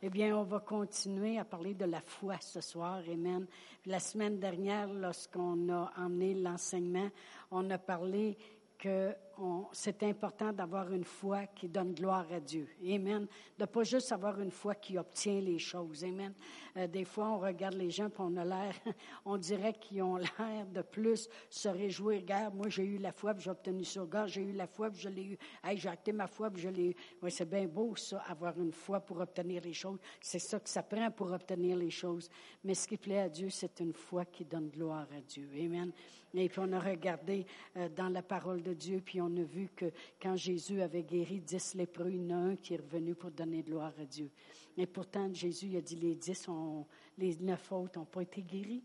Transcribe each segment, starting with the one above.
Eh bien, on va continuer à parler de la foi ce soir. Amen. La semaine dernière, lorsqu'on a emmené l'enseignement, on a parlé que c'est important d'avoir une foi qui donne gloire à Dieu. Amen. De pas juste avoir une foi qui obtient les choses. Amen. Euh, des fois, on regarde les gens, puis on a l'air, on dirait qu'ils ont l'air de plus se réjouir. Regarde, moi, j'ai eu la foi, puis j'ai obtenu ça. Regarde, j'ai eu la foi, puis je l'ai eu. Hey, j'ai acté ma foi, puis je l'ai eu. Oui, c'est bien beau, ça, avoir une foi pour obtenir les choses. C'est ça que ça prend pour obtenir les choses. Mais ce qui plaît à Dieu, c'est une foi qui donne gloire à Dieu. Amen. Et puis on a regardé euh, dans la parole de Dieu, puis on a vu que quand Jésus avait guéri dix lépreux, il y en a un qui est revenu pour donner gloire à Dieu. Et pourtant, Jésus a dit les dix, ont, les neuf autres n'ont pas été guéris.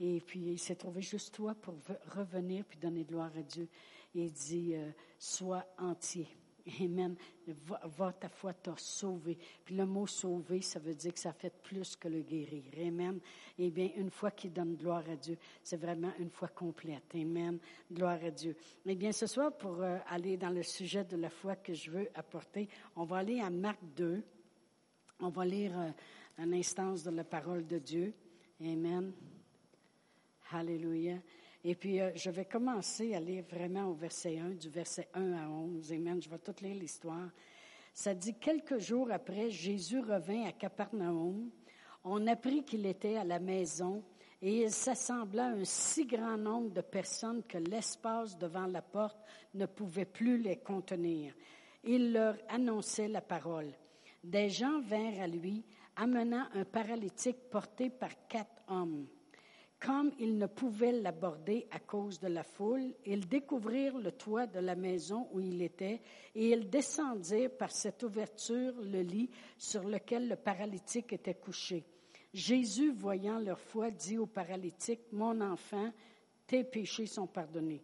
Et puis, il s'est trouvé juste toi pour revenir puis donner gloire à Dieu. Et il dit, euh, sois entier. Amen. Va, ta foi t'a sauvé. Puis le mot sauvé, ça veut dire que ça fait plus que le guérir. Amen. Eh bien, une foi qui donne gloire à Dieu, c'est vraiment une foi complète. Amen. Gloire à Dieu. Eh bien, ce soir, pour euh, aller dans le sujet de la foi que je veux apporter, on va aller à Marc 2. On va lire euh, un instance de la parole de Dieu. Amen. Alléluia. Et puis, euh, je vais commencer à lire vraiment au verset 1, du verset 1 à 11. Amen. Je vais tout lire l'histoire. Ça dit, quelques jours après, Jésus revint à Capernaum. On apprit qu'il était à la maison et il s'assembla un si grand nombre de personnes que l'espace devant la porte ne pouvait plus les contenir. Il leur annonçait la parole. Des gens vinrent à lui, amenant un paralytique porté par quatre hommes. Comme ils ne pouvaient l'aborder à cause de la foule, ils découvrirent le toit de la maison où il était et ils descendirent par cette ouverture le lit sur lequel le paralytique était couché. Jésus, voyant leur foi, dit au paralytique, Mon enfant, tes péchés sont pardonnés.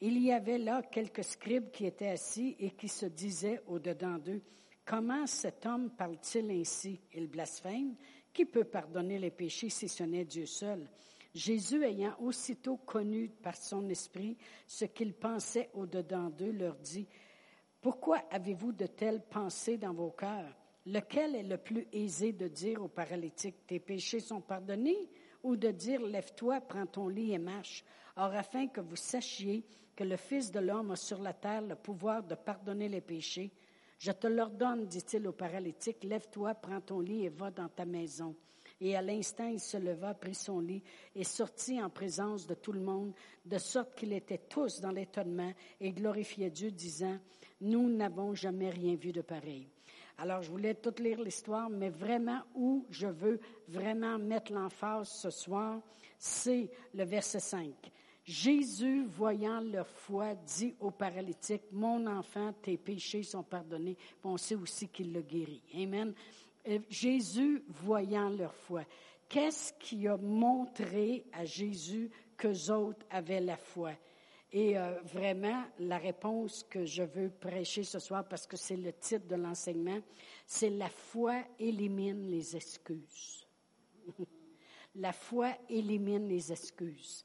Il y avait là quelques scribes qui étaient assis et qui se disaient au-dedans d'eux, Comment cet homme parle-t-il ainsi? Il blasphème. Qui peut pardonner les péchés si ce n'est Dieu seul? Jésus, ayant aussitôt connu par son esprit ce qu'il pensait au-dedans d'eux, leur dit, Pourquoi avez-vous de telles pensées dans vos cœurs? Lequel est le plus aisé de dire au paralytique, Tes péchés sont pardonnés? ou de dire, Lève-toi, prends ton lit et marche? Or, afin que vous sachiez que le Fils de l'homme a sur la terre le pouvoir de pardonner les péchés, je te l'ordonne, dit-il au paralytique, lève-toi, prends ton lit et va dans ta maison. Et à l'instant, il se leva, prit son lit et sortit en présence de tout le monde, de sorte qu'ils étaient tous dans l'étonnement et glorifiaient Dieu, disant, Nous n'avons jamais rien vu de pareil. Alors, je voulais tout lire l'histoire, mais vraiment où je veux vraiment mettre l'emphase ce soir, c'est le verset 5. Jésus, voyant leur foi, dit au paralytique, Mon enfant, tes péchés sont pardonnés. on sait aussi qu'il le guérit. Amen. Euh, Jésus, voyant leur foi, qu'est-ce qui a montré à Jésus qu'eux autres avaient la foi? Et euh, vraiment, la réponse que je veux prêcher ce soir, parce que c'est le titre de l'enseignement, c'est la foi élimine les excuses. la foi élimine les excuses.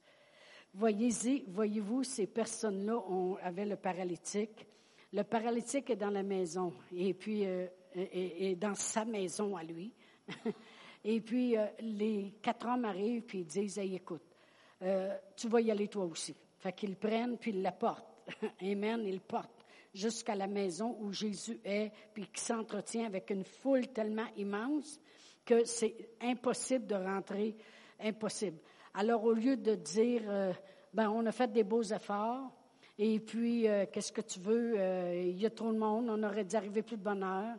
Voyez-y, voyez-vous, ces personnes-là avaient le paralytique. Le paralytique est dans la maison et puis euh, est, dans sa maison à lui. et puis euh, les quatre hommes arrivent puis ils disent écoute, euh, tu vas y aller toi aussi. Fait qu'ils prennent puis ils la portent. Amen, ils portent jusqu'à la maison où Jésus est puis qui s'entretient avec une foule tellement immense que c'est impossible de rentrer, impossible. Alors, au lieu de dire, euh, ben, on a fait des beaux efforts, et puis, euh, qu'est-ce que tu veux? Euh, il y a trop de monde, on aurait dû arriver plus de bonne heure.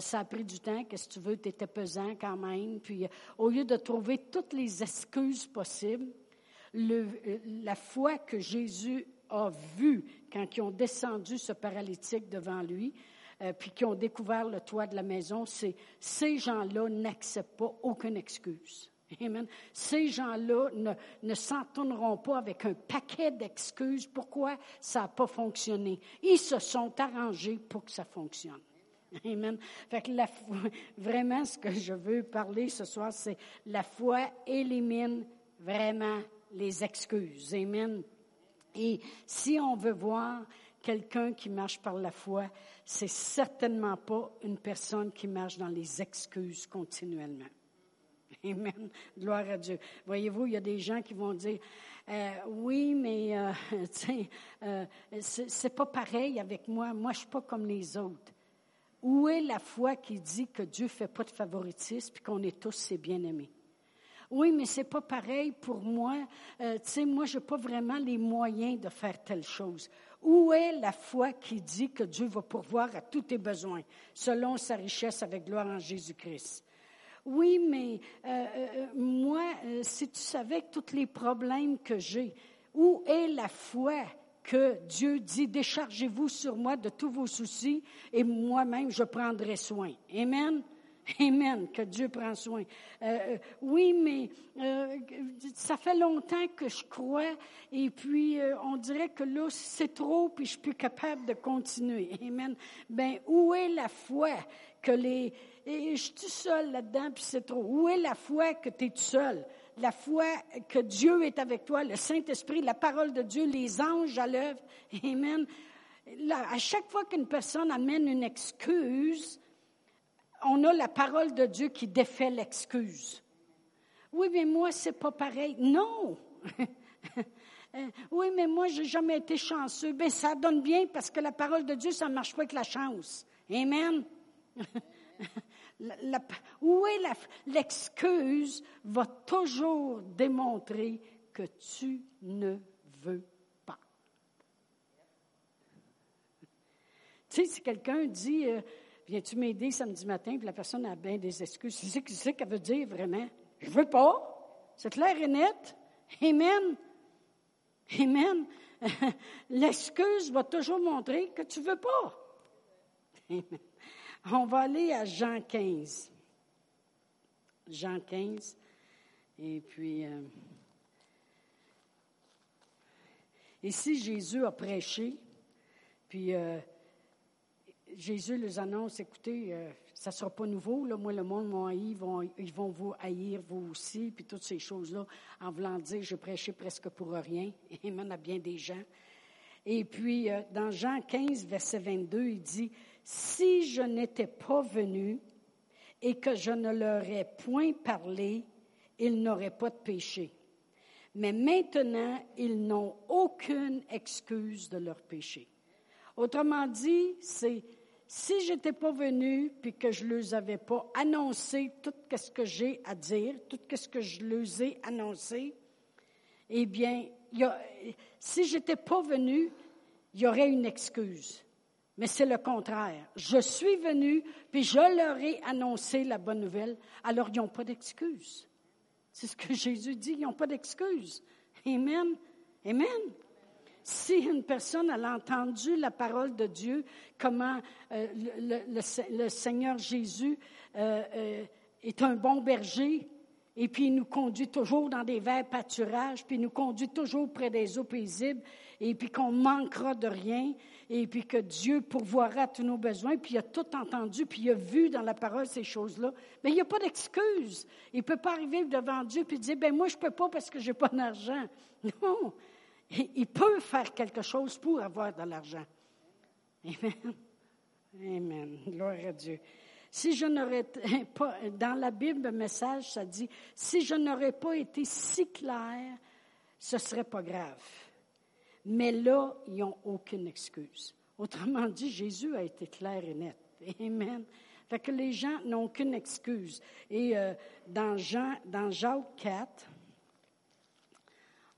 ça a pris du temps, qu'est-ce que tu veux? Tu étais pesant quand même. Puis, au lieu de trouver toutes les excuses possibles, le, la foi que Jésus a vue quand ils ont descendu ce paralytique devant lui, puis qu'ils ont découvert le toit de la maison, c'est ces gens-là n'acceptent pas aucune excuse. Amen. Ces gens-là ne, ne s'en tourneront pas avec un paquet d'excuses pourquoi ça n'a pas fonctionné. Ils se sont arrangés pour que ça fonctionne. Amen. Fait que la vraiment, ce que je veux parler ce soir, c'est la foi élimine vraiment les excuses. Amen. Et si on veut voir quelqu'un qui marche par la foi, c'est certainement pas une personne qui marche dans les excuses continuellement. Amen. Gloire à Dieu. Voyez-vous, il y a des gens qui vont dire, euh, oui, mais euh, euh, c'est pas pareil avec moi. Moi, je suis pas comme les autres. Où est la foi qui dit que Dieu fait pas de favoritisme et qu'on est tous ses bien-aimés? Oui, mais c'est pas pareil pour moi. Euh, tu sais, moi, j'ai pas vraiment les moyens de faire telle chose. Où est la foi qui dit que Dieu va pourvoir à tous tes besoins, selon sa richesse avec gloire en Jésus-Christ? Oui, mais euh, euh, moi, si tu savais tous les problèmes que j'ai, où est la foi que Dieu dit, déchargez-vous sur moi de tous vos soucis et moi-même, je prendrai soin. Amen. Amen, que Dieu prend soin. Euh, euh, oui, mais euh, ça fait longtemps que je crois et puis on dirait que là, c'est trop puis je suis plus capable de continuer. Amen. Ben, où est la foi que les... Et je suis seul là-dedans puis c'est trop. Où est la foi que tu es tout seul? La foi que Dieu est avec toi, le Saint-Esprit, la parole de Dieu, les anges à l'œuvre. Amen. Là, à chaque fois qu'une personne amène une excuse, on a la parole de Dieu qui défait l'excuse. Oui, mais moi, c'est pas pareil. Non! oui, mais moi, j'ai jamais été chanceux. Bien, ça donne bien parce que la parole de Dieu, ça ne marche pas avec la chance. Amen. où est l'excuse va toujours démontrer que tu ne veux pas. Tu sais, si quelqu'un dit, euh, Viens-tu m'aider samedi matin? Puis la personne a bien des excuses. Sais ce qu'elle veut dire vraiment? Je veux pas. C'est clair et net. Amen. Amen. L'excuse va toujours montrer que tu veux pas. Amen. On va aller à Jean 15. Jean 15. Et puis, euh, ici, Jésus a prêché. Puis, euh, Jésus les annonce, écoutez, euh, ça ne sera pas nouveau. Là. Moi, le monde m'a haï, ils vont, ils vont vous haïr, vous aussi, puis toutes ces choses-là, en voulant dire, je prêchais presque pour rien. Et même à bien des gens. Et puis, euh, dans Jean 15, verset 22, il dit, Si je n'étais pas venu et que je ne leur ai point parlé, ils n'auraient pas de péché. Mais maintenant, ils n'ont aucune excuse de leur péché. Autrement dit, c'est si je n'étais pas venu puis que je leur avais pas annoncé tout ce que j'ai à dire, tout ce que je leur ai annoncé, eh bien, si je n'étais pas venu, il y aurait une excuse. Mais c'est le contraire. Je suis venu, puis je leur ai annoncé la bonne nouvelle, alors ils n'ont pas d'excuse. C'est ce que Jésus dit, ils n'ont pas d'excuse. Amen. Amen si une personne a entendu la parole de Dieu, comment euh, le, Seigneur Jésus euh, euh, est un bon berger, et puis il nous conduit toujours dans des verts pâturages, puis il nous conduit toujours près des eaux paisibles, et puis qu'on manquera de rien, et puis que Dieu pourvoira tous nos besoins, puis il a tout entendu, puis il a vu dans la parole ces choses-là. Mais il n'y a pas d'excuse. Il ne peut pas arriver devant Dieu puis dire, ben moi je ne peux pas parce que je n'ai pas d'argent. Non, il peut faire quelque chose pour avoir de l'argent. Amen. Amen. Gloire à Dieu. Si je n'aurais pas, dans la Bible, le message, ça dit, si je n'aurais pas été si clair, ce serait pas grave. Mais là, ils n'ont aucune excuse. Autrement dit, Jésus a été clair et net. Amen. Fait que les gens n'ont aucune excuse. Et euh, dans, Jean, dans Jacques 4,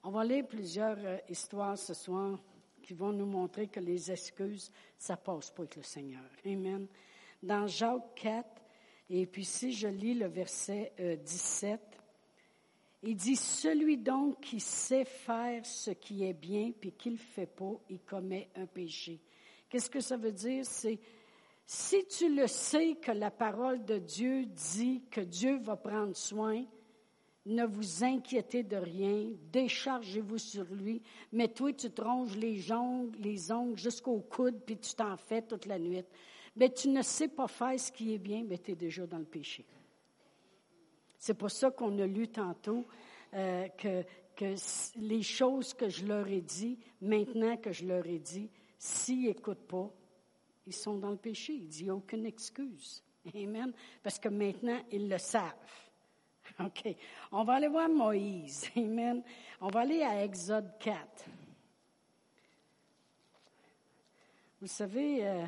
on va lire plusieurs euh, histoires ce soir qui vont nous montrer que les excuses, ça passe pas avec le Seigneur. Amen. Dans Jacques 4, et puis si je lis le verset 17, euh, il dit, Celui donc qui sait faire ce qui est bien, puis qui ne le fait pas, il commet un péché. Qu'est-ce que ça veut dire? C'est, si tu le sais que la parole de Dieu dit que Dieu va prendre soin, ne vous inquiétez de rien, déchargez-vous sur lui, mais toi, tu te ronges les ongles, les ongles jusqu'au coude, puis tu t'en fais toute la nuit. Mais tu ne sais pas faire ce qui est bien, mais tu es déjà dans le péché. C'est pour ça qu'on a lu tantôt euh, que, les choses que je leur ai dit, maintenant que je leur ai dit, s'ils n'écoutent pas, ils sont dans le péché. Il dit, aucune excuse. Amen. Parce que maintenant, ils le savent. OK. On va aller voir Moïse. Amen. On va aller à Exode 4. Vous savez, euh,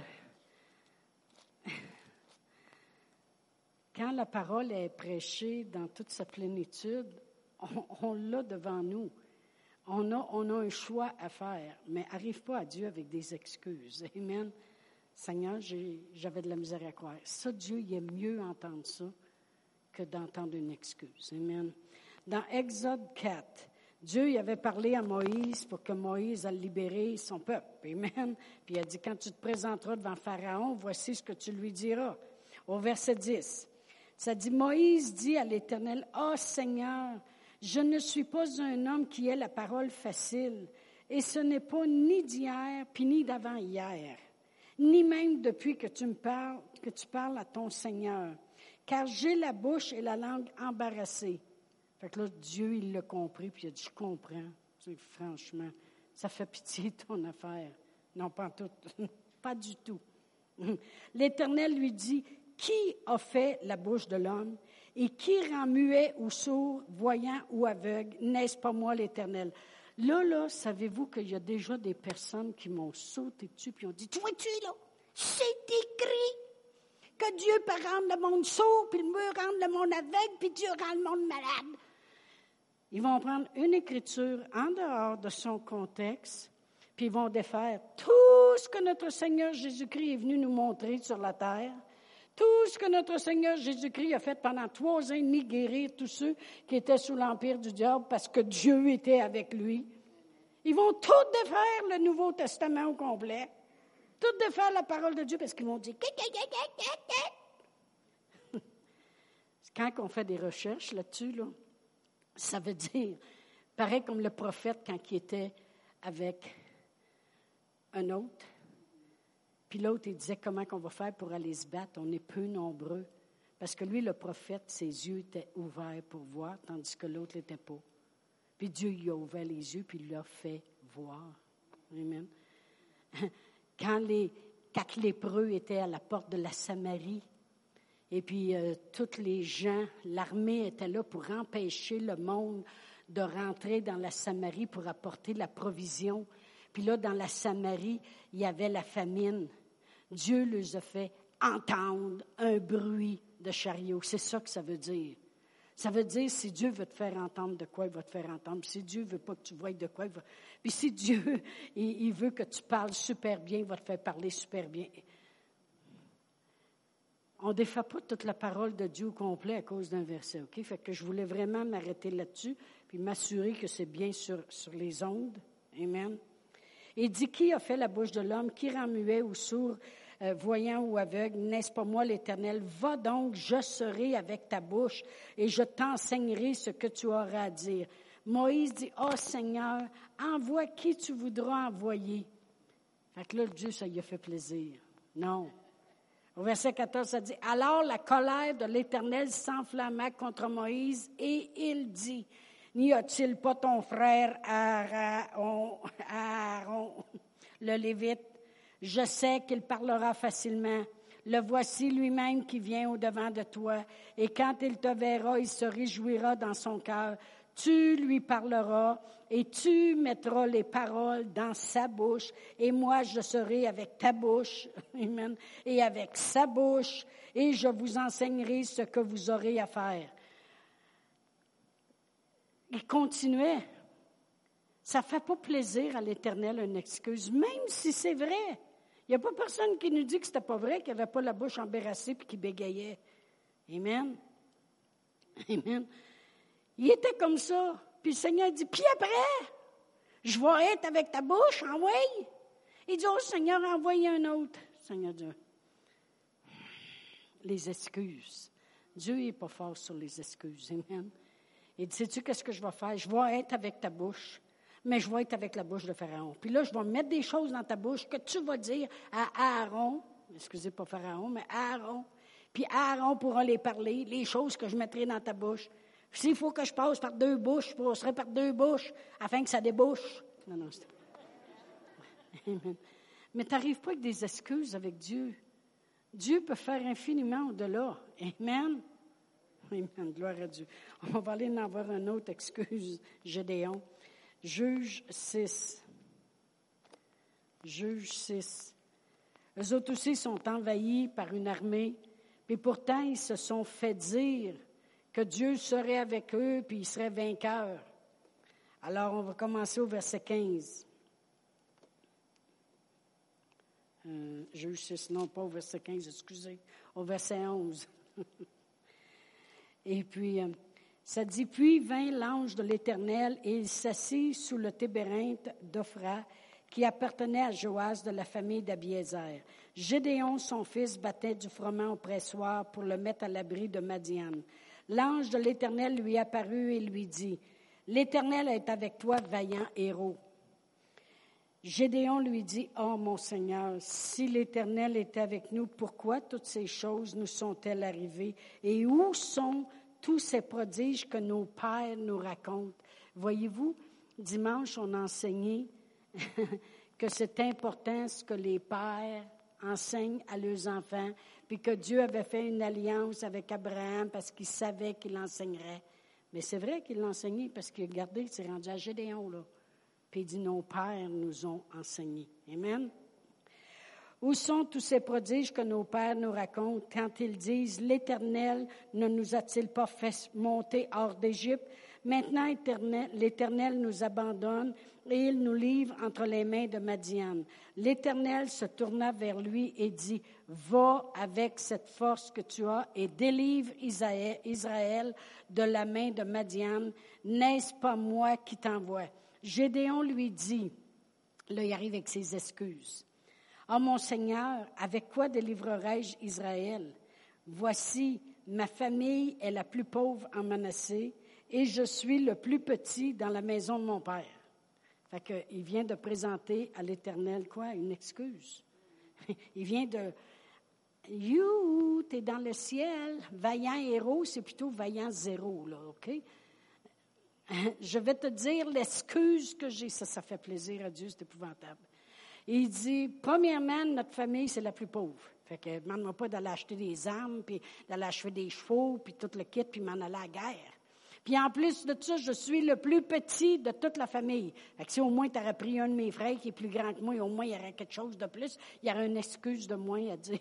quand la parole est prêchée dans toute sa plénitude, on, l'a devant nous. On a, on a un choix à faire, mais arrive pas à Dieu avec des excuses. Amen. Seigneur, j'avais de la misère à croire. Ça, Dieu, il est mieux entendre ça d'entendre une excuse. Amen. Dans Exode 4, Dieu il avait parlé à Moïse pour que Moïse ait libéré son peuple. Amen. Puis il a dit, quand tu te présenteras devant Pharaon, voici ce que tu lui diras. Au verset 10, ça dit, Moïse dit à l'Éternel, oh Seigneur, je ne suis pas un homme qui ait la parole facile, et ce n'est pas ni d'hier, puis ni d'avant-hier, ni même depuis que tu me parles, que tu parles à ton Seigneur, car j'ai la bouche et la langue embarrassées. Fait que là, Dieu, il l'a compris, puis il a dit, je comprends. franchement, ça fait pitié ton affaire. Non, pas tout. pas du tout. L'Éternel lui dit, qui a fait la bouche de l'homme et qui rend muet ou sourd, voyant ou aveugle? N'est-ce pas moi l'Éternel? Là, là, savez-vous qu'il y a déjà des personnes qui m'ont sauté dessus puis ont dit, tu vois-tu, là, c'est écrit que Dieu peut rendre le monde sourd, puis il peut rendre le monde aveugle, puis Dieu rend le monde malade. Ils vont prendre une écriture en dehors de son contexte, puis ils vont défaire tout ce que notre Seigneur Jésus-Christ est venu nous montrer sur la terre, tout ce que notre Seigneur Jésus-Christ a fait pendant trois ans demi, guérir tous ceux qui étaient sous l'empire du diable parce que Dieu était avec lui. Ils vont tout défaire le Nouveau Testament au complet, tout défaire la parole de Dieu parce qu'ils vont dire quand on fait des recherches là-dessus, là, ça veut dire, pareil comme le prophète quand il était avec un autre, puis l'autre, il disait comment qu'on va faire pour aller se battre. On est peu nombreux. Parce que lui, le prophète, ses yeux étaient ouverts pour voir, tandis que l'autre n'était pas. Puis Dieu lui a ouvert les yeux, puis il l'a fait voir. Amen. Quand les quatre lépreux étaient à la porte de la Samarie, et puis, euh, tous les gens, l'armée était là pour empêcher le monde de rentrer dans la Samarie pour apporter la provision. Puis là, dans la Samarie, il y avait la famine. Dieu les a fait entendre un bruit de chariot. C'est ça que ça veut dire. Ça veut dire, si Dieu veut te faire entendre de quoi, il va te faire entendre. si Dieu veut pas que tu voies de quoi, il va... Puis si Dieu, il veut que tu parles super bien, il va te faire parler super bien on ne défait pas toute la parole de Dieu au complet à cause d'un verset, OK? Fait que je voulais vraiment m'arrêter là-dessus, puis m'assurer que c'est bien sur, sur les ondes. Amen. Et dit, qui a fait la bouche de l'homme? Qui rend muet ou sourd, euh, voyant ou aveugle? N'est-ce pas moi l'Éternel? Va donc, je serai avec ta bouche et je t'enseignerai ce que tu auras à dire. Moïse dit, oh Seigneur, envoie qui tu voudras envoyer. Fait que là, Dieu, ça lui a fait plaisir. Non. Au verset 14, ça dit, Alors la colère de l'Éternel s'enflamma contre Moïse et il dit, N'y a-t-il pas ton frère Aaron, Aaron, le Lévite? Je sais qu'il parlera facilement. Le voici lui-même qui vient au-devant de toi, et quand il te verra, il se réjouira dans son cœur tu lui parleras et tu mettras les paroles dans sa bouche et moi je serai avec ta bouche, et avec sa bouche et je vous enseignerai ce que vous aurez à faire. Il continuait. Ça fait pas plaisir à l'Éternel une excuse, même si c'est vrai. Il n'y a pas personne qui nous dit que c'était pas vrai, qu'il n'avait pas la bouche embarrassée et qu'il bégayait. Amen. Amen. Il était comme ça. Puis le Seigneur dit, puis après, je vais être avec ta bouche, envoie. Il dit, oh Seigneur, envoie un autre. Seigneur Dieu. Les excuses. Dieu n'est pas fort sur les excuses. Amen. Il dit, sais-tu qu'est-ce que je vais faire? Je vais être avec ta bouche, mais je vais être avec la bouche de Pharaon. Puis là, je vais mettre des choses dans ta bouche que tu vas dire à Aaron, excusez pas Pharaon, mais Aaron. Puis Aaron pourra les parler, les choses que je mettrai dans ta bouche. S'il faut que je passe par deux bouches, je passerai par deux bouches afin que ça débouche. Non, non, c'est... Mais tu n'arrives pas avec des excuses avec Dieu. Dieu peut faire infiniment au-delà. Amen. Amen. Gloire à Dieu. On va aller en avoir une autre excuse, Gédéon. Juge 6. Juge 6. Eux autres aussi sont envahis par une armée, puis pourtant ils se sont fait dire que Dieu serait avec eux, puis ils seraient vainqueurs. Alors on va commencer au verset 15. Euh, juge 6, non pas au verset 15, excusez, au verset 11. Et puis, euh, ça dit, puis vint l'ange de l'Éternel et il s'assit sous le tébérinthe d'Ophra qui appartenait à Joas de la famille d'Abiézer. Gédéon, son fils, battait du froment au pressoir pour le mettre à l'abri de Madian. L'ange de l'Éternel lui apparut et lui dit, L'Éternel est avec toi, vaillant héros. Gédéon lui dit, Oh mon Seigneur, si l'Éternel est avec nous, pourquoi toutes ces choses nous sont-elles arrivées? Et où sont tous ces prodiges que nos pères nous racontent? Voyez-vous, dimanche, on a enseigné que c'est important ce que les pères enseignent à leurs enfants, puis que Dieu avait fait une alliance avec Abraham parce qu'il savait qu'il enseignerait. Mais c'est vrai qu'il l'enseignait parce que, regardez, c'est rendu à Gédéon, là. Puis il dit, nos pères nous ont enseigné. Amen. Où sont tous ces prodiges que nos pères nous racontent quand ils disent, l'Éternel ne nous a-t-il pas fait monter hors d'Égypte? Maintenant, l'Éternel nous abandonne et il nous livre entre les mains de Madian. L'Éternel se tourna vers lui et dit, Va avec cette force que tu as et délivre Israël de la main de Madian. N'est-ce pas moi qui t'envoie? Gédéon lui dit, là il arrive avec ses excuses. Ah mon Seigneur, avec quoi délivrerai-je Israël? Voici, ma famille est la plus pauvre en Manassé et je suis le plus petit dans la maison de mon père. Fait que, il vient de présenter à l'Éternel quoi? Une excuse. Il vient de. You, t'es dans le ciel. Vaillant héros, c'est plutôt vaillant zéro, là, OK? Je vais te dire l'excuse que j'ai. Ça, ça fait plaisir à Dieu, c'est épouvantable. Il dit, premièrement, notre famille, c'est la plus pauvre. Fait que, demande-moi pas d'aller acheter des armes, puis d'aller acheter des chevaux, puis tout le kit, puis m'en aller à la guerre. Puis en plus de ça, je suis le plus petit de toute la famille. Fait que si au moins tu aurais pris un de mes frères qui est plus grand que moi, et au moins il y aurait quelque chose de plus, il y aurait une excuse de moins à dire.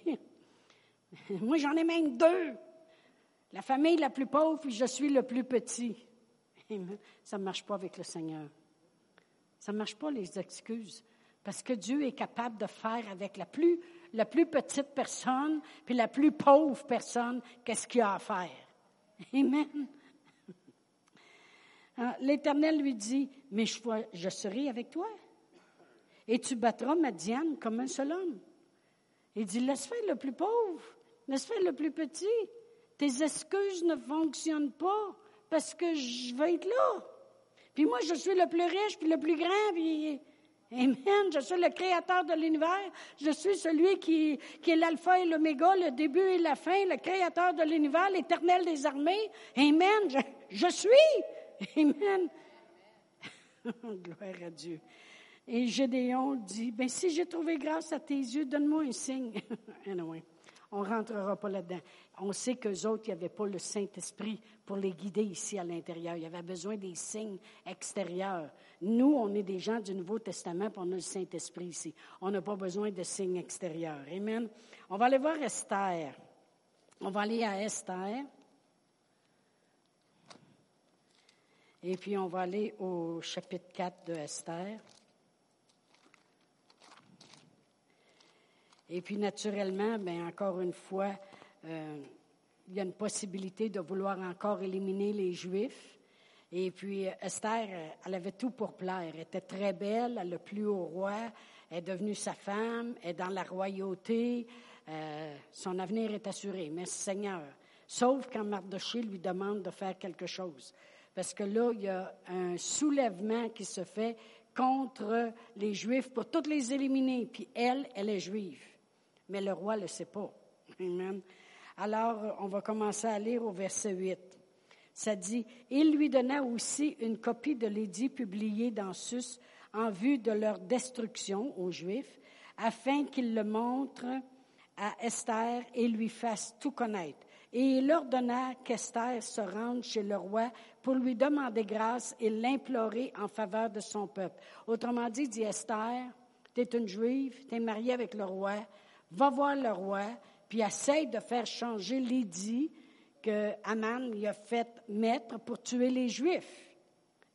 moi, j'en ai même deux. La famille la plus pauvre, puis je suis le plus petit. Ça ne marche pas avec le Seigneur. Ça ne marche pas les excuses. Parce que Dieu est capable de faire avec la plus, la plus petite personne, puis la plus pauvre personne, qu'est-ce qu'il a à faire. Amen. Hein, L'Éternel lui dit, mais je, serai avec toi. Et tu battras Madiane comme un seul homme. Il dit, laisse faire le plus pauvre, laisse faire le plus petit. Tes excuses ne fonctionnent pas parce que je vais être là. Puis moi, je suis le plus riche, puis le plus grand, puis Amen. Je suis le créateur de l'univers. Je suis celui qui, est l'alpha et l'oméga, le début et la fin, le créateur de l'univers, l'éternel des armées. Amen. Je, suis. Amen. Gloire à Dieu. Et Gédéon dit, ben si j'ai trouvé grâce à tes yeux, donne-moi un signe. on ne rentrera pas là-dedans. On sait qu'eux autres, il n'y avait pas le Saint-Esprit pour les guider ici à l'intérieur. Il y avait besoin des signes extérieurs. Nous, on est des gens du Nouveau Testament, puis on a le Saint-Esprit ici. On n'a pas besoin de signes extérieurs. Amen. On va aller voir Esther. On va aller à Esther. Et puis on va aller au chapitre 4 de Esther. Et puis naturellement, bien encore une fois, euh, il y a une possibilité de vouloir encore éliminer les Juifs. Et puis Esther, elle avait tout pour plaire. Elle était très belle, elle a plu au roi, elle est devenue sa femme, elle est dans la royauté, euh, son avenir est assuré. Merci Seigneur. Sauf quand Mardoché lui demande de faire quelque chose parce que là, il y a un soulèvement qui se fait contre les Juifs pour toutes les éliminer. Puis elle, elle est juive. Mais le roi ne le sait pas. Amen. Alors, on va commencer à lire au verset 8. Ça dit, il lui donna aussi une copie de l'édit publié dans Sus en vue de leur destruction aux Juifs, afin qu'il le montre à Esther et lui fasse tout connaître. Et il ordonna qu'Esther se rende chez le roi pour lui demander grâce et l'implorer en faveur de son peuple. Autrement dit, dit Esther, tu es une juive, tu es mariée avec le roi, va voir le roi, puis essaye de faire changer l'édit que Aman lui a fait mettre pour tuer les Juifs.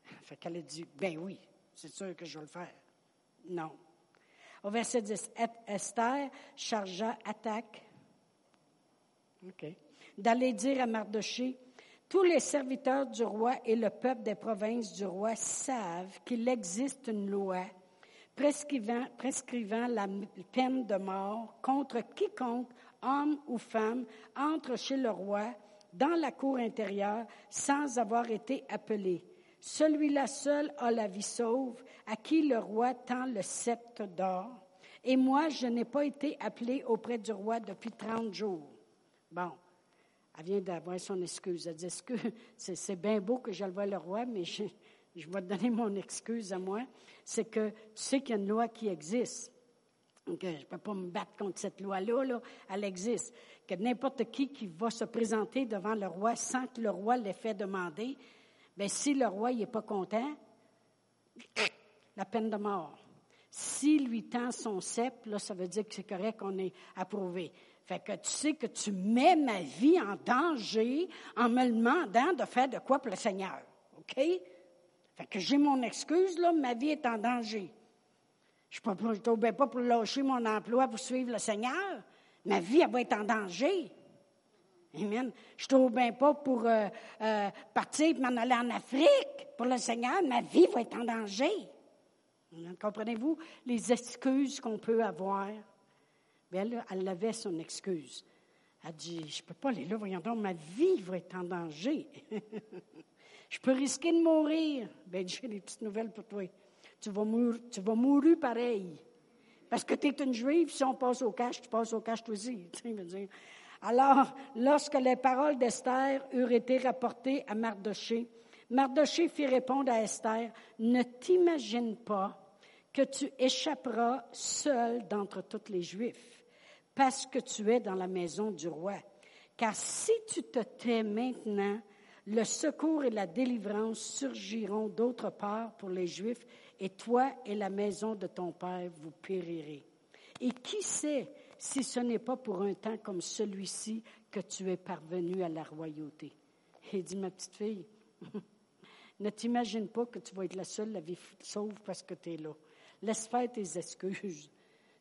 Fait qu'elle a dit, ben oui, c'est sûr que je vais le faire. Non. Au verset 10, Esther chargea attaque d'aller dire à Mardoché, tous les serviteurs du roi et le peuple des provinces du roi savent qu'il existe une loi prescrivant, la peine de mort contre quiconque, homme ou femme, entre chez le roi dans la cour intérieure sans avoir été appelé. Celui-là seul a la vie sauve, à qui le roi tend le sceptre d'or. Et moi, je n'ai pas été appelé auprès du roi depuis 30 jours. Bon, elle vient d'avoir son excuse. Elle dit, c'est bien beau que je le vois le roi, mais je, je vais te donner mon excuse à moi. C'est que tu sais qu'il y a une loi qui existe. Je ne peux pas me battre contre cette loi-là, là. elle existe. Que n'importe qui qui va se présenter devant le roi sans que le roi l'ait fait demander, Bien, si le roi n'est pas content, la peine de mort. S'il lui tend son cep, là, ça veut dire que c'est correct qu'on est approuvé. Fait que tu sais que tu mets ma vie en danger en me demandant de faire de quoi pour le Seigneur. OK? Fait que j'ai mon excuse, là, ma vie est en danger. Je ne t'obéis pas pour lâcher mon emploi pour suivre le Seigneur. Ma vie, va être en danger. Amen. Je trouve bien pas pour euh, euh, partir et m'en aller en Afrique pour le Seigneur. Ma vie va être en danger. Comprenez-vous les excuses qu'on peut avoir? elle, elle avait son excuse. Elle dit, je ne peux pas aller là, voyons donc, ma vie va être en danger. je peux risquer de mourir. Bien, j'ai des petites nouvelles pour toi. Tu vas mourir, tu vas mourir pareil. Parce que tu es une juive, si on passe au cash, tu passes au cash toi aussi. Alors, lorsque les paroles d'Esther eurent été rapportées à Mardoché, Mardoché fit répondre à Esther, Ne t'imagine pas que tu échapperas seul d'entre tous les Juifs, parce que tu es dans la maison du roi. Car si tu te tais maintenant, le secours et la délivrance surgiront d'autre part pour les Juifs, et toi et la maison de ton Père, vous périrez. Et qui sait si ce n'est pas pour un temps comme celui-ci que tu es parvenu à la royauté? Il dit, ma petite fille, ne t'imagine pas que tu vas être la seule la vie sauve parce que tu es là. Laisse faire tes excuses.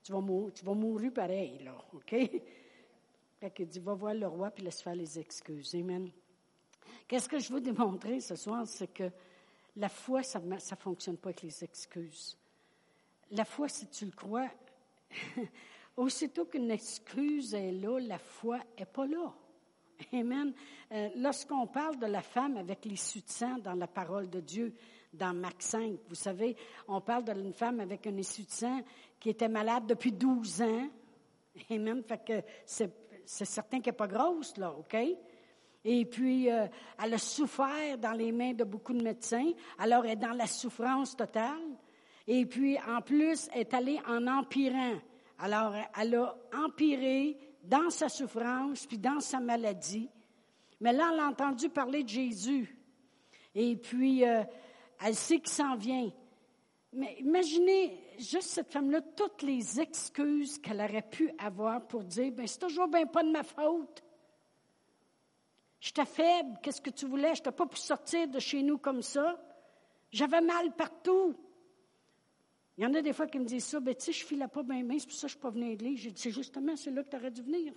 Tu vas, mourir, pareil, là, OK? Fait dit, va voir le roi puis laisse faire les excuses. Amen. Qu'est-ce que je veux démontrer ce soir, c'est que la foi, ça ne fonctionne pas avec les excuses. La foi, si tu le crois, Aussitôt qu'une excuse est là, la foi n'est pas là. Amen. Euh, lorsqu'on parle de la femme avec de sang dans la parole de Dieu, dans Marc 5, vous savez, on parle d'une femme avec une issue de sang qui était malade depuis 12 ans. Amen. Fait que c'est, certain qu'elle n'est pas grosse, là, OK? Et puis, euh, elle a souffert dans les mains de beaucoup de médecins. Alors, elle est dans la souffrance totale. Et puis, en plus, elle est allée en empirant. Alors, elle a empiré dans sa souffrance, puis dans sa maladie. Mais là, elle a entendu parler de Jésus. Et puis, euh, elle sait qu'il s'en vient. Mais imaginez juste cette femme-là, toutes les excuses qu'elle aurait pu avoir pour dire, ben c'est toujours bien pas de ma faute. J'étais faible, qu'est-ce que tu voulais? Je n'étais pas pu sortir de chez nous comme ça. J'avais mal partout. Il y en a des fois qui me disent ça, ben, tu sais, je filais pas bien, bien, c'est pour ça que je ne suis pas venu à l'église. J'ai dit, c'est justement, c'est là que tu aurais dû venir.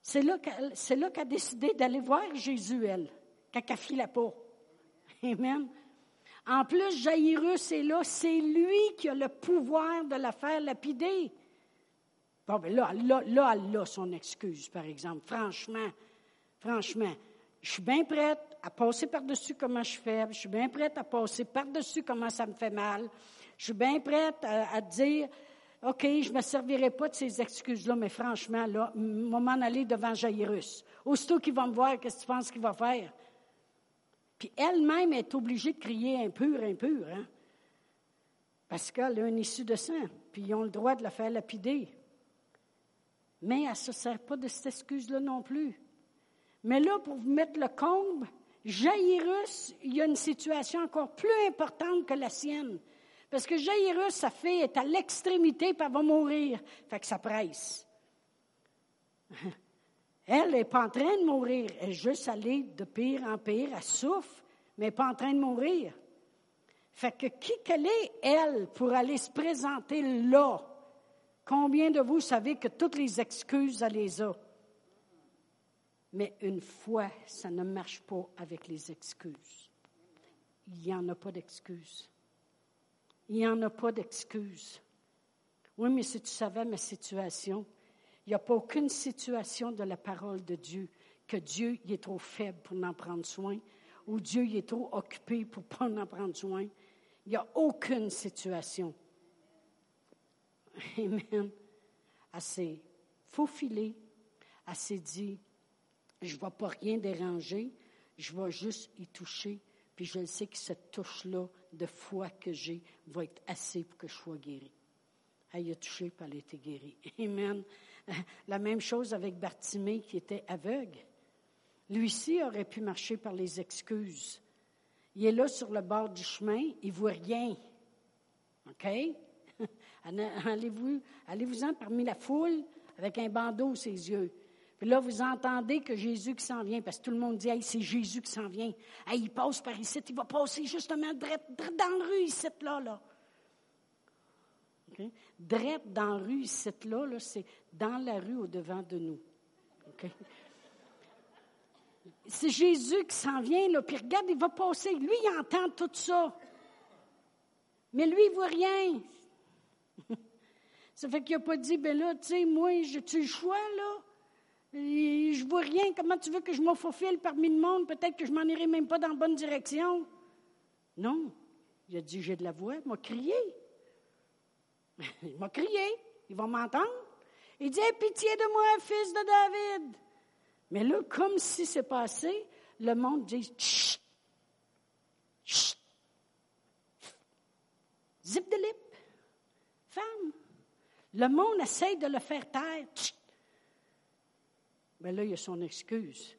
c'est là qu'elle a décidé d'aller voir Jésus, elle, quand elle filait pas. Amen. En plus, Jairus est là, c'est lui qui a le pouvoir de la faire lapider. Bon, ben là, là, là, elle a son excuse, par exemple. Franchement, franchement, je suis bien prête à passer par-dessus comment je fais. Je suis bien prête à passer par-dessus comment ça me fait mal. Je suis bien prête à, dire, OK, je ne me servirai pas de ces excuses-là, mais franchement, là, m'en aller devant Jairus. Aussitôt qu'il va me voir, qu'est-ce que tu penses qu'il va faire? Puis elle-même est obligée de crier impur, impur. Hein? Parce qu'elle a une issue de sang, puis ils ont le droit de la faire lapider. Mais elle ne se sert pas de cette excuse-là non plus. Mais là, pour vous mettre le comble, Jairus, il y a une situation encore plus importante que la sienne. Parce que Jairus, sa fille, est à l'extrémité, puis elle va mourir. Fait que ça presse. Elle n'est pas en train de mourir. Elle est juste allée de pire en pire. Elle souffre, mais elle n'est pas en train de mourir. Fait que qui qu'elle est, elle, pour aller se présenter là? Combien de vous savez que toutes les excuses, elle les a? Mais une fois, ça ne marche pas avec les excuses. Il n'y en a pas d'excuses. Il n'y en a pas d'excuses. Oui, mais si tu savais ma situation, il n'y a pas aucune situation de la parole de Dieu que Dieu il est trop faible pour en prendre soin ou Dieu il est trop occupé pour ne pas en prendre soin. Il n'y a aucune situation. Amen. Elle s'est faufilée. Elle s'est dit, je ne vais pas rien déranger, je vais juste y toucher. Puis je sais que cette touche-là de foi que j'ai va être assez pour que je sois guérie. Elle a touché, puis elle a été guérie. Amen. La même chose avec Bartimée qui était aveugle. Lui-ci aurait pu marcher par les excuses. Il est là sur le bord du chemin, il voit rien. OK? Allez-vous, allez-vous-en parmi la foule avec un bandeau ses yeux? Puis là, vous entendez que Jésus qui s'en vient, parce que tout le monde dit, hey, c'est Jésus qui s'en vient. Hey, il passe par ici, il va passer justement drette, dans la rue ici, là, là. Okay? Drette dans la rue ici, là, là c'est dans la rue au-devant de nous. C'est Jésus qui s'en vient, là, puis regarde, il va passer. Lui, il entend tout ça. Mais lui, il voit rien. Ça fait qu'il n'a pas dit, ben là, tu sais, moi, j'ai-tu le choix, là? Je vois rien. Comment tu veux que je me faufile parmi le monde? Peut-être que je m'en irai même pas dans la bonne direction. Non. Il a dit, j'ai de la voix. Il m'a crié. Il m'a crié. Il va m'entendre. Il dit, pitié de moi, fils de David. Mais là, comme si c'est passé, le monde dit, chut, chut, zip de lip, Le monde essaye de le faire taire. Mais là, il a son excuse.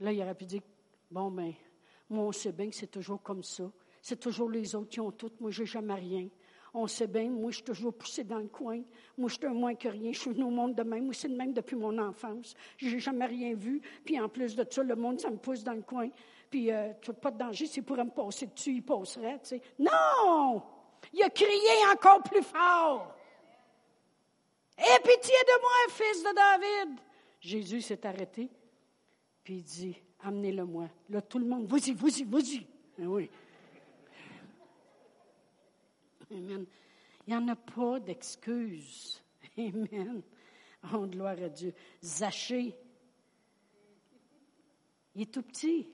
Là, il aurait pu dire, bon, ben, moi, on sait bien que c'est toujours comme ça. C'est toujours les autres qui ont tout. Moi, j'ai jamais rien. On sait bien, moi, je suis toujours poussé dans le coin. Moi, je suis un moins que rien. Je suis venu au monde de même. Moi, c'est de même depuis mon enfance. Je n'ai jamais rien vu. Puis, en plus de ça, le monde, ça me pousse dans le coin. Puis, euh, pas de danger. S'il pourrait me passer dessus, il passerait. Non! Il a crié encore plus fort. Aie pitié de moi, fils de David. Jésus s'est arrêté, puis il dit, amenez-le-moi. Là, tout le monde, vas-y, vas-y, vas-y. Ah oui. Amen. Il n'y en a pas d'excuses. Amen. Oh, gloire à Dieu. Zaché, il est tout petit.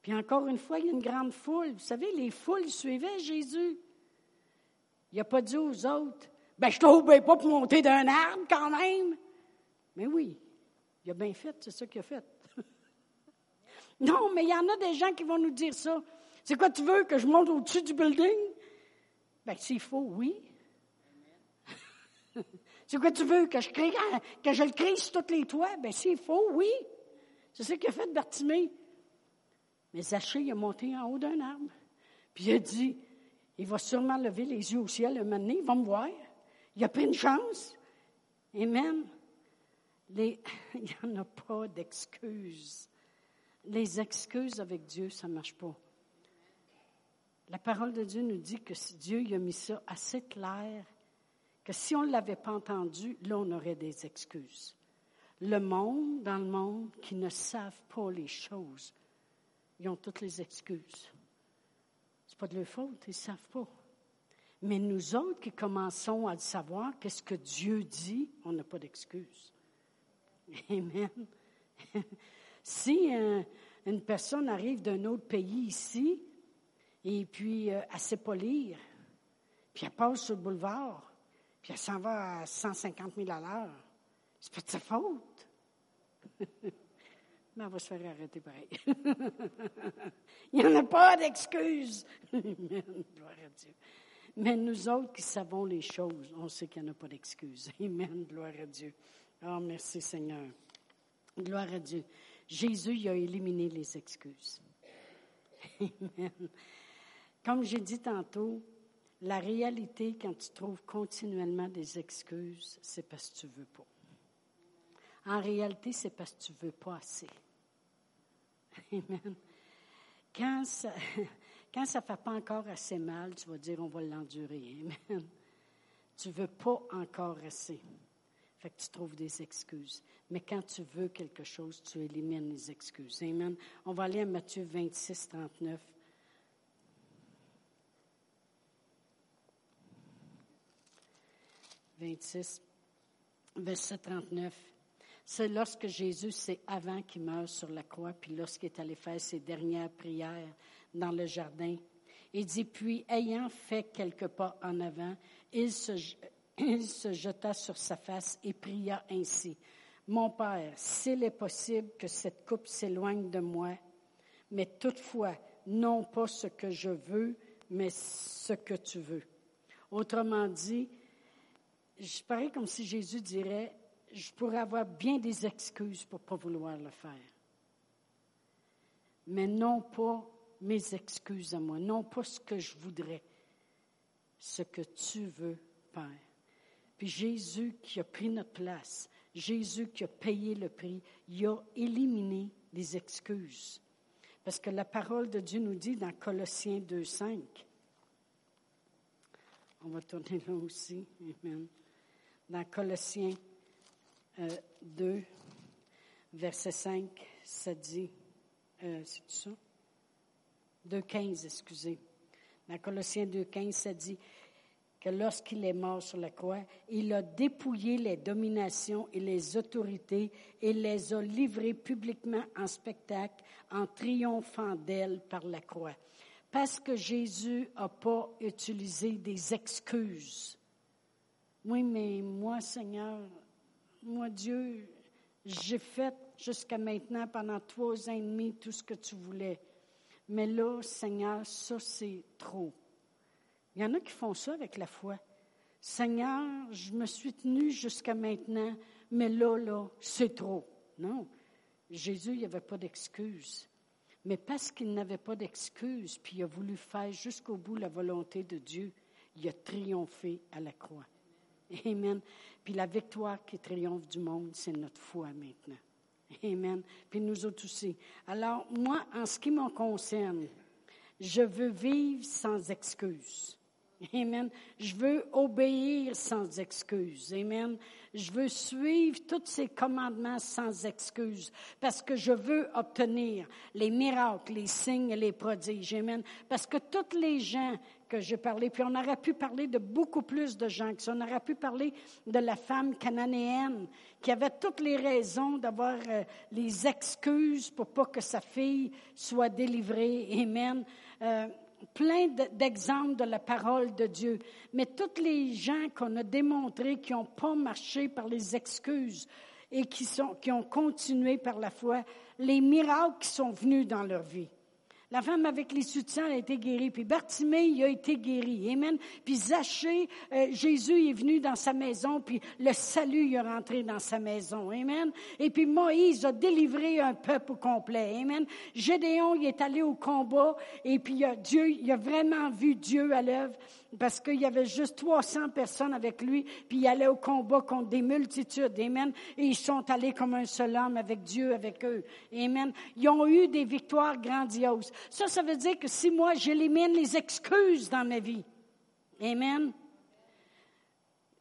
Puis encore une fois, il y a une grande foule. Vous savez, les foules suivaient Jésus. Il n'a pas dit aux autres, ben je t'obéis pas pour monter d'un arbre quand même. Mais oui, il a bien fait, c'est ça qu'il a fait. non, mais il y en a des gens qui vont nous dire ça. C'est quoi tu veux, que je monte au-dessus du building? Bien, s'il faut, oui. c'est quoi tu veux, que je, crie, que je le crie sur tous les toits? Bien, s'il faut, oui. C'est ça qu'il a fait Bartimée. Mais Zachée, il a monté en haut d'un arbre. Puis il a dit, il va sûrement lever les yeux au ciel un moment donné, il va me voir. Il a pas une chance. Amen. il n'y en a pas d'excuses. Les excuses avec Dieu, ça ne marche pas. La parole de Dieu nous dit que Dieu il a mis ça assez clair, que si on ne l'avait pas entendu, là, on aurait des excuses. Le monde, dans le monde, qui ne savent pas les choses, ils ont toutes les excuses. Pas de leur faute, ils ne savent pas. Mais nous autres qui commençons à savoir qu'est-ce que Dieu dit, on n'a pas d'excuses. Amen. si euh, une personne arrive d'un autre pays ici, et puis euh, elle ne sait pas lire, puis elle passe sur le boulevard, puis elle s'en va à 150 000 à l'heure, c'est pas de sa faute. Mais va se faire arrêter pareil. Il n'y en a pas d'excuses. Mais nous autres qui savons les choses, on sait qu'il n'y en a pas d'excuses. Amen. Gloire à Dieu. Oh, merci Seigneur. Gloire à Dieu. Jésus il a éliminé les excuses. Amen. Comme j'ai dit tantôt, la réalité, quand tu trouves continuellement des excuses, c'est parce que tu ne veux pas. En réalité, c'est parce que tu ne veux pas assez. Amen. Quand ça ne fait pas encore assez mal, tu vas dire on va l'endurer. Amen. Tu ne veux pas encore assez. Fait que tu trouves des excuses. Mais quand tu veux quelque chose, tu élimines les excuses. Amen. On va aller à Matthieu 26, 39. « 26, verset 39. C'est lorsque Jésus, c'est avant qu'il meure sur la croix, puis lorsqu'il est allé faire ses dernières prières dans le jardin. Il dit, puis ayant fait quelques pas en avant, il se, jeta sur sa face et pria ainsi. Mon Père, s'il est possible que cette coupe s'éloigne de moi, mais toutefois, non pas ce que je veux, mais ce que tu veux. Autrement dit, je parais comme si Jésus dirait, je pourrais avoir bien des excuses pour ne pas vouloir le faire. Mais non pas mes excuses à moi, non pas ce que je voudrais, ce que tu veux, Père. Puis Jésus qui a pris notre place, Jésus qui a payé le prix, il a éliminé les excuses. Parce que la parole de Dieu nous dit dans Colossiens 2.5, on va tourner là aussi, Amen. Dans Colossiens 2, euh, verset 5, ça dit, euh, c'est ça? 2.15, excusez. Dans Colossiens 2.15, ça dit, que lorsqu'il est mort sur la croix, il a dépouillé les dominations et les autorités et les a livrées publiquement en spectacle en triomphant d'elles par la croix. Parce que Jésus n'a pas utilisé des excuses. Oui, mais moi, Seigneur, moi, Dieu, j'ai fait jusqu'à maintenant, pendant trois ans et demi, tout ce que tu voulais. Mais là, Seigneur, ça, c'est trop. Il y en a qui font ça avec la foi. Seigneur, je me suis tenu jusqu'à maintenant, mais là, là, c'est trop. Non. Jésus, il n'y avait pas d'excuse. Mais parce qu'il n'avait pas d'excuse, puis il a voulu faire jusqu'au bout la volonté de Dieu, il a triomphé à la croix. Amen. Puis la victoire qui triomphe du monde, c'est notre foi maintenant. Amen. Puis nous autres aussi. Alors, moi, en ce qui me concerne, je veux vivre sans excuse. Amen. Je veux obéir sans excuse. Amen. Je veux suivre tous ces commandements sans excuse parce que je veux obtenir les miracles, les signes et les prodiges. Amen. Parce que toutes les gens que j'ai parlé, puis on aurait pu parler de beaucoup plus de gens que. On aurait pu parler de la femme cananéenne qui avait toutes les raisons d'avoir euh, les excuses pour pas que sa fille soit délivrée. Amen. Euh, plein d'exemples de la parole de Dieu. Mais tous les gens qu'on a démontrés qui n'ont pas marché par les excuses et qui, sont, qui ont continué par la foi, les miracles qui sont venus dans leur vie. La femme avec les soutiens a été guérie. Puis Bartimée, il a été guéri. Amen. Puis Zachée, euh, Jésus est venu dans sa maison, puis le salut est rentré dans sa maison. Amen. Et puis Moïse a délivré un peuple complet. Amen. Gédéon, il est allé au combat, et puis Dieu, il a vraiment vu Dieu à l'œuvre parce qu'il y avait juste 300 personnes avec lui, puis il allait au combat contre des multitudes. Amen. Et ils sont allés comme un seul homme avec Dieu, avec eux. Amen. Ils ont eu des victoires grandioses. Ça, ça veut dire que si moi, j'élimine les excuses dans ma vie. Amen.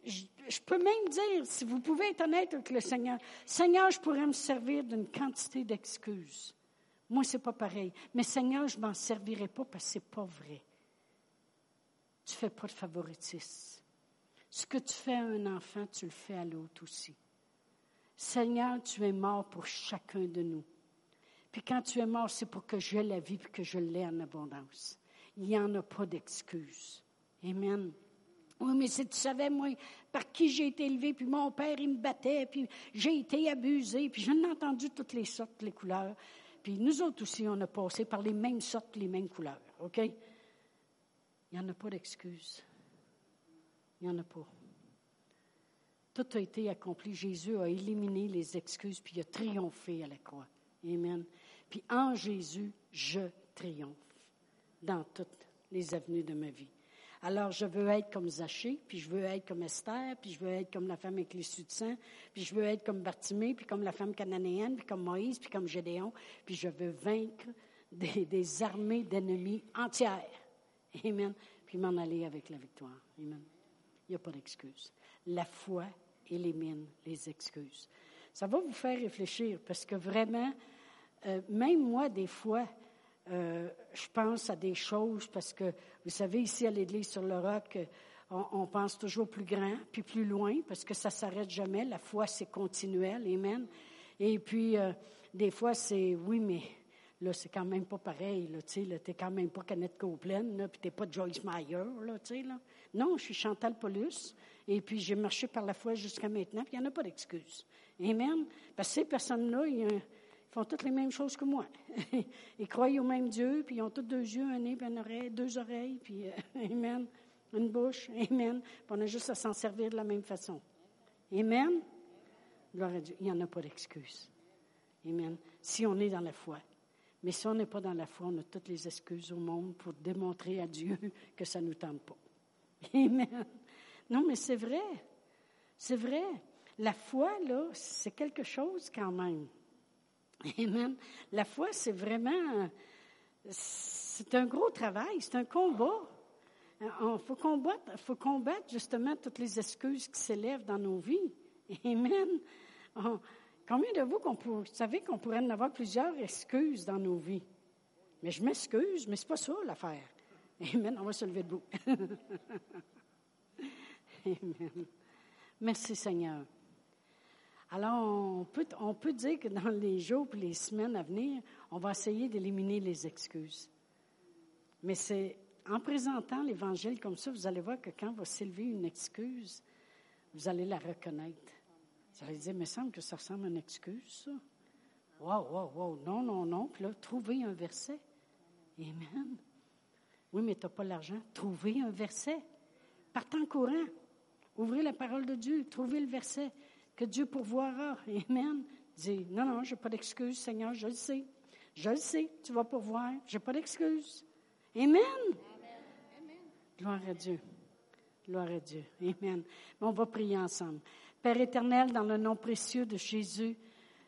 Je, peux même dire, si vous pouvez être honnête avec le Seigneur, Seigneur, je pourrais me servir d'une quantité d'excuses. Moi, c'est pas pareil. Mais Seigneur, je m'en servirai pas parce que c'est pas vrai tu ne fais pas de favoritisme. Ce que tu fais à un enfant, tu le fais à l'autre aussi. Seigneur, tu es mort pour chacun de nous. Puis quand tu es mort, c'est pour que j'ai la vie et que je l'ai en abondance. Il n'y en a pas d'excuses. Amen. Oui, mais si tu savais, moi, par qui j'ai été élevé, puis mon père, il me battait, puis j'ai été abusé, puis j'en ai entendu toutes les sortes, les couleurs. Puis nous autres aussi, on a passé par les mêmes sortes, les mêmes couleurs. OK? Il n'y en a pas d'excuses. Il n'y en a pas. Tout a été accompli. Jésus a éliminé les excuses, puis il a triomphé à la croix. Amen. Puis en Jésus, je triomphe dans toutes les avenues de ma vie. Alors, je veux être comme Zachée, puis je veux être comme Esther, puis je veux être comme la femme avec les de sang, puis je veux être comme Bartimée, puis comme la femme cananéenne, puis comme Moïse, puis comme Gédéon, puis je veux vaincre des, des armées d'ennemis entières. Amen. Puis m'en aller avec la victoire. Amen. Il n'y a pas d'excuse. La foi élimine les excuses. Ça va vous faire réfléchir parce que vraiment, euh, même moi, des fois, euh, je pense à des choses parce que, vous savez, ici à l'Église sur le roc, on, pense toujours plus grand, puis plus loin, parce que ça s'arrête jamais. La foi, c'est continuel. Amen. Et puis, euh, des fois, c'est oui, mais là, c'est quand même pas pareil. Tu n'es quand même pas Kenneth Copeland, puis tu n'es pas Joyce Meyer. Là, là. Non, je suis Chantal Paulus. Et puis, j'ai marché par la foi jusqu'à maintenant, puis il n'y en a pas d'excuse. Amen. Parce que ces personnes-là, ils, font toutes les mêmes choses que moi. ils croient au même Dieu, puis ils ont tous deux yeux, un nez, puis une deux oreilles, puis euh, Amen. Une bouche, Amen. Puis on a juste à s'en servir de la même façon. Amen. Il n'y en a pas d'excuse. Amen. Si on est dans la foi. Mais si on n'est pas dans la foi, on a toutes les excuses au monde pour démontrer à Dieu que ça ne nous tente pas. Amen. Non, mais c'est vrai. C'est vrai. La foi, là, c'est quelque chose quand même. Amen. La foi, c'est vraiment, c'est un gros travail, c'est un combat. Il faut combattre, faut combattre justement toutes les excuses qui s'élèvent dans nos vies. Amen. Combien de vous, qu'on savez qu'on pourrait en avoir plusieurs excuses dans nos vies? Mais je m'excuse, mais c'est pas ça l'affaire. Amen. On va se lever debout. Amen. Merci Seigneur. Alors, on peut, on peut dire que dans les jours et les semaines à venir, on va essayer d'éliminer les excuses. Mais c'est en présentant l'Évangile comme ça, vous allez voir que quand va s'élever une excuse, vous allez la reconnaître. Allez dire, il me semble que ça ressemble à une excuse, ça. Wow, wow, wow. Non, non, non. Puis là, trouvez un verset. Amen. Oui, mais tu n'as pas l'argent. Trouvez un verset. Partez en courant. Ouvrez la parole de Dieu. Trouvez le verset que Dieu pourvoira. Amen. Dis, non, non, je n'ai pas d'excuse, Seigneur, je le sais. Je le sais, tu vas pourvoir. Je n'ai pas d'excuse. Amen. Gloire à Dieu. Gloire à Dieu. Amen. on va prier ensemble. Père éternel, dans le nom précieux de Jésus,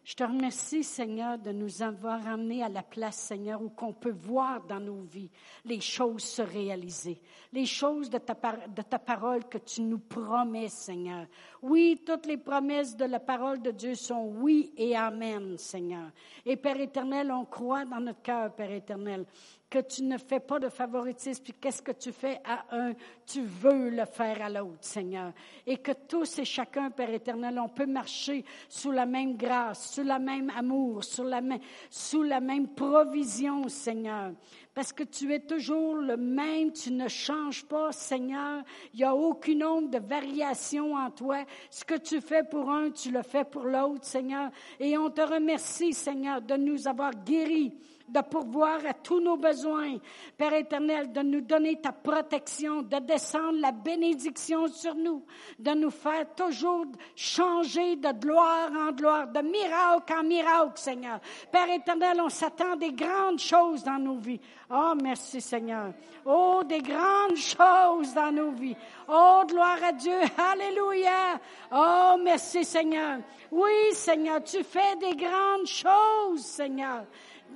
je te remercie, Seigneur, de nous avoir amenés à la place, Seigneur, où qu'on peut voir dans nos vies les choses se réaliser, les choses de ta, de ta parole que tu nous promets, Seigneur. Oui, toutes les promesses de la parole de Dieu sont oui et amen, Seigneur. Et Père éternel, on croit dans notre cœur, Père éternel, que tu ne fais pas de favoritisme, puis qu'est-ce que tu fais à un, tu veux le faire à l'autre, Seigneur. Et que tous et chacun, Père éternel, on peut marcher sous la même grâce, sous la même amour, sous la même, sous la même provision, Seigneur. Parce que tu es toujours le même, tu ne changes pas, Seigneur. Il n'y a aucune onde de variation en toi. Ce que tu fais pour un, tu le fais pour l'autre, Seigneur. Et on te remercie, Seigneur, de nous avoir guéris de pourvoir à tous nos besoins. Père éternel, de nous donner ta protection, de descendre la bénédiction sur nous, de nous faire toujours changer de gloire en gloire, de miracle en miracle, Seigneur. Père éternel, on s'attend des grandes choses dans nos vies. Oh, merci Seigneur. Oh, des grandes choses dans nos vies. Oh, gloire à Dieu. Alléluia. Oh, merci Seigneur. Oui, Seigneur, tu fais des grandes choses, Seigneur.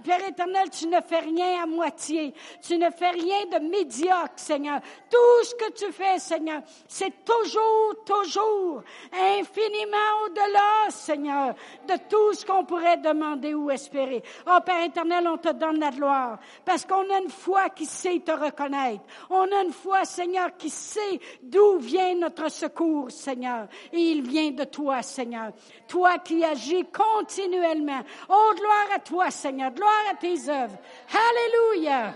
Père éternel, tu ne fais rien à moitié. Tu ne fais rien de médiocre, Seigneur. Tout ce que tu fais, Seigneur, c'est toujours, toujours infiniment au-delà, Seigneur, de tout ce qu'on pourrait demander ou espérer. Oh Père éternel, on te donne la gloire parce qu'on a une foi qui sait te reconnaître. On a une foi, Seigneur, qui sait d'où vient notre secours, Seigneur. Et il vient de toi, Seigneur. Toi qui agis continuellement. Oh, gloire à toi, Seigneur gloire à tes œuvres. Alléluia.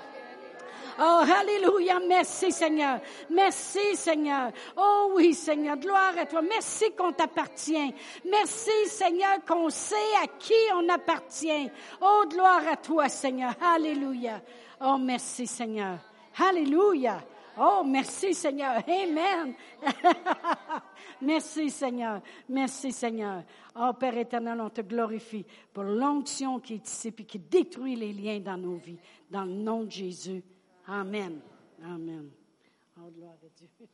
Oh, Alléluia. Merci, Seigneur. Merci, Seigneur. Oh oui, Seigneur. Gloire à toi. Merci qu'on t'appartient. Merci, Seigneur, qu'on sait à qui on appartient. Oh, gloire à toi, Seigneur. Alléluia. Oh, merci, Seigneur. Alléluia. Oh, merci Seigneur. Amen. merci Seigneur. Merci Seigneur. Oh Père éternel, on te glorifie pour l'onction qui est et qui détruit les liens dans nos vies. Dans le nom de Jésus. Amen. Amen. Oh, Dieu.